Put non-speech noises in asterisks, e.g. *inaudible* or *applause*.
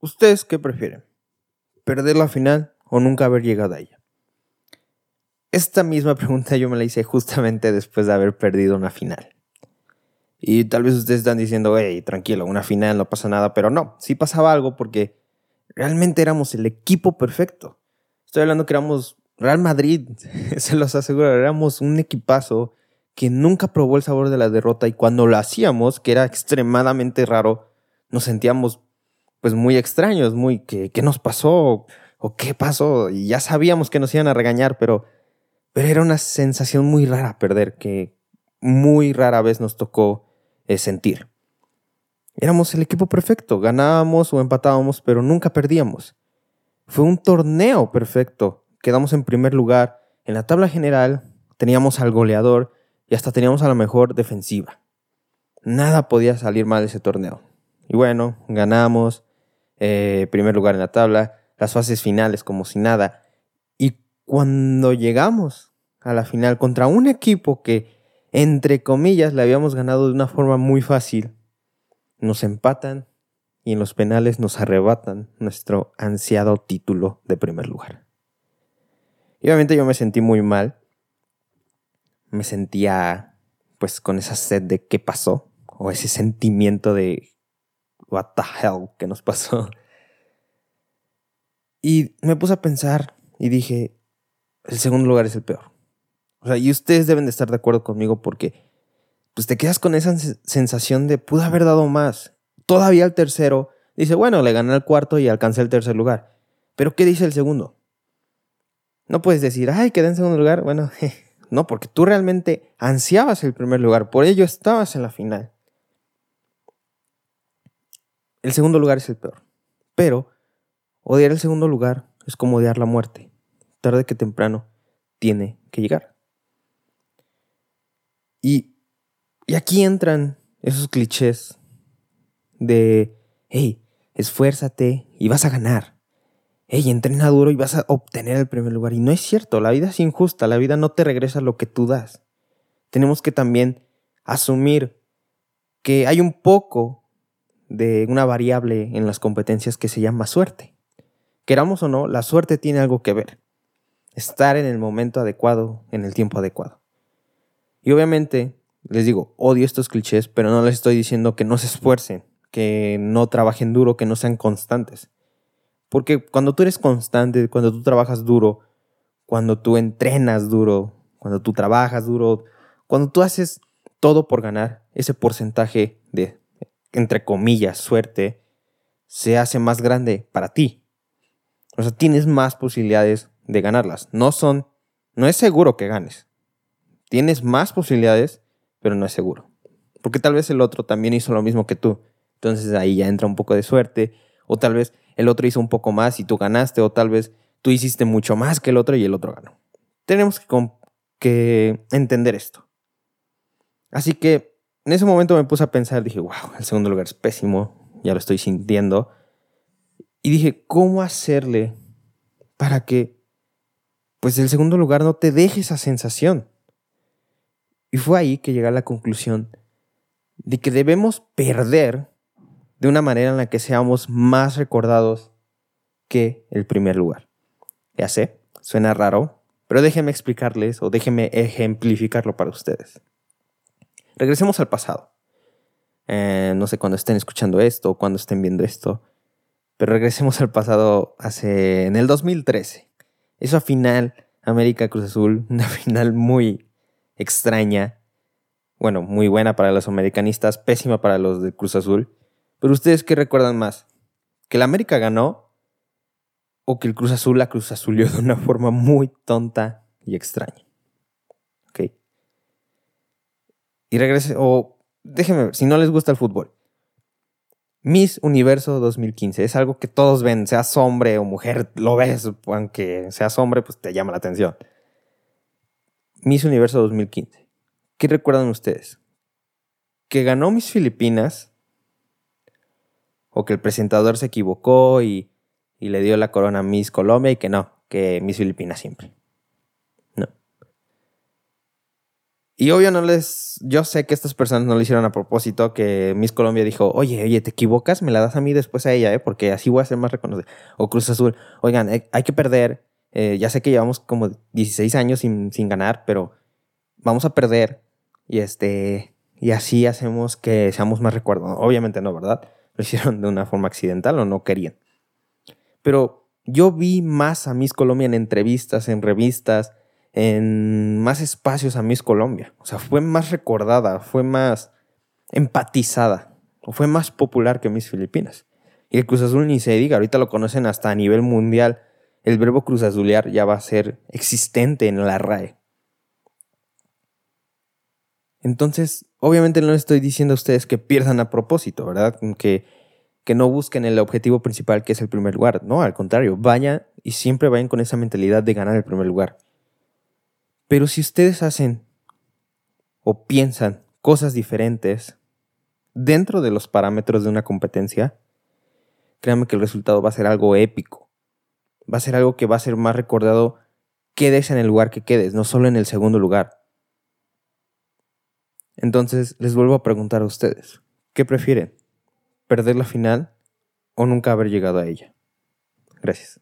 ¿Ustedes qué prefieren? ¿Perder la final o nunca haber llegado a ella? Esta misma *laughs* pregunta yo me la hice justamente después de haber perdido una final. Y tal vez ustedes están diciendo, hey, tranquilo, una final no pasa nada, pero no, sí pasaba algo porque realmente éramos el equipo perfecto. Estoy hablando que éramos Real Madrid, *laughs* se los aseguro, éramos un equipazo que nunca probó el sabor de la derrota y cuando lo hacíamos, que era extremadamente raro, nos sentíamos pues muy extraños, muy ¿qué, qué nos pasó? ¿O qué pasó? Y ya sabíamos que nos iban a regañar, pero, pero era una sensación muy rara perder, que muy rara vez nos tocó eh, sentir. Éramos el equipo perfecto, ganábamos o empatábamos, pero nunca perdíamos. Fue un torneo perfecto. Quedamos en primer lugar en la tabla general, teníamos al goleador y hasta teníamos a la mejor defensiva. Nada podía salir mal de ese torneo. Y bueno, ganamos, eh, primer lugar en la tabla, las fases finales como si nada. Y cuando llegamos a la final contra un equipo que, entre comillas, le habíamos ganado de una forma muy fácil, nos empatan y en los penales nos arrebatan nuestro ansiado título de primer lugar. Y obviamente yo me sentí muy mal. Me sentía pues con esa sed de qué pasó o ese sentimiento de what the hell que nos pasó. Y me puse a pensar y dije, el segundo lugar es el peor. O sea, y ustedes deben de estar de acuerdo conmigo porque pues te quedas con esa sensación de pude haber dado más. Todavía el tercero dice, bueno, le gané el cuarto y alcancé el tercer lugar. Pero ¿qué dice el segundo? No puedes decir, ay, quedé en segundo lugar. Bueno, *laughs* no, porque tú realmente ansiabas el primer lugar, por ello estabas en la final. El segundo lugar es el peor. Pero odiar el segundo lugar es como odiar la muerte. Tarde que temprano tiene que llegar. Y, y aquí entran esos clichés de, hey, esfuérzate y vas a ganar. Hey, entrena duro y vas a obtener el primer lugar. Y no es cierto, la vida es injusta, la vida no te regresa lo que tú das. Tenemos que también asumir que hay un poco de una variable en las competencias que se llama suerte. Queramos o no, la suerte tiene algo que ver. Estar en el momento adecuado, en el tiempo adecuado. Y obviamente, les digo, odio estos clichés, pero no les estoy diciendo que no se esfuercen, que no trabajen duro, que no sean constantes. Porque cuando tú eres constante, cuando tú trabajas duro, cuando tú entrenas duro, cuando tú trabajas duro, cuando tú haces todo por ganar, ese porcentaje de entre comillas, suerte, se hace más grande para ti. O sea, tienes más posibilidades de ganarlas. No son, no es seguro que ganes. Tienes más posibilidades, pero no es seguro. Porque tal vez el otro también hizo lo mismo que tú. Entonces ahí ya entra un poco de suerte. O tal vez el otro hizo un poco más y tú ganaste. O tal vez tú hiciste mucho más que el otro y el otro ganó. Tenemos que, entender esto. Así que en ese momento me puse a pensar, dije, wow, el segundo lugar es pésimo, ya lo estoy sintiendo. Y dije, ¿cómo hacerle para que, pues, el segundo lugar no te deje esa sensación? Y fue ahí que llegué a la conclusión de que debemos perder de una manera en la que seamos más recordados que el primer lugar. Ya sé, suena raro, pero déjenme explicarles o déjenme ejemplificarlo para ustedes. Regresemos al pasado. Eh, no sé cuándo estén escuchando esto o cuándo estén viendo esto, pero regresemos *laughs* al pasado hace en el 2013. Esa final América Cruz Azul, *laughs* una final muy extraña, bueno, muy buena para los americanistas, pésima para los de Cruz Azul. Pero ustedes qué recuerdan más? ¿Que la América ganó o que el Cruz Azul la Cruz Azulió de una forma muy tonta y extraña? Y regrese, o déjenme ver, si no les gusta el fútbol. Miss Universo 2015 es algo que todos ven, seas hombre o mujer, lo ves, aunque seas hombre, pues te llama la atención. Miss Universo 2015. ¿Qué recuerdan ustedes? ¿Que ganó Miss Filipinas? ¿O que el presentador se equivocó y, y le dio la corona a Miss Colombia y que no, que Miss Filipinas siempre? Y obvio no les... Yo sé que estas personas no lo hicieron a propósito, que Miss Colombia dijo, oye, oye, te equivocas, me la das a mí después a ella, ¿eh? porque así voy a ser más reconocido. O Cruz Azul, oigan, eh, hay que perder. Eh, ya sé que llevamos como 16 años sin, sin ganar, pero vamos a perder. Y este... Y así hacemos que seamos más recuerdos. Obviamente no, ¿verdad? Lo hicieron de una forma accidental o no querían. Pero yo vi más a Miss Colombia en entrevistas, en revistas, en más espacios a Miss Colombia. O sea, fue más recordada, fue más empatizada, fue más popular que Miss Filipinas. Y el Cruz Azul ni se diga, ahorita lo conocen hasta a nivel mundial. El verbo Cruz Azulear ya va a ser existente en la RAE. Entonces, obviamente no les estoy diciendo a ustedes que pierdan a propósito, ¿verdad? Que, que no busquen el objetivo principal que es el primer lugar. No, al contrario, vayan y siempre vayan con esa mentalidad de ganar el primer lugar. Pero si ustedes hacen o piensan cosas diferentes dentro de los parámetros de una competencia, créanme que el resultado va a ser algo épico. Va a ser algo que va a ser más recordado quedes en el lugar que quedes, no solo en el segundo lugar. Entonces les vuelvo a preguntar a ustedes, ¿qué prefieren? ¿Perder la final o nunca haber llegado a ella? Gracias.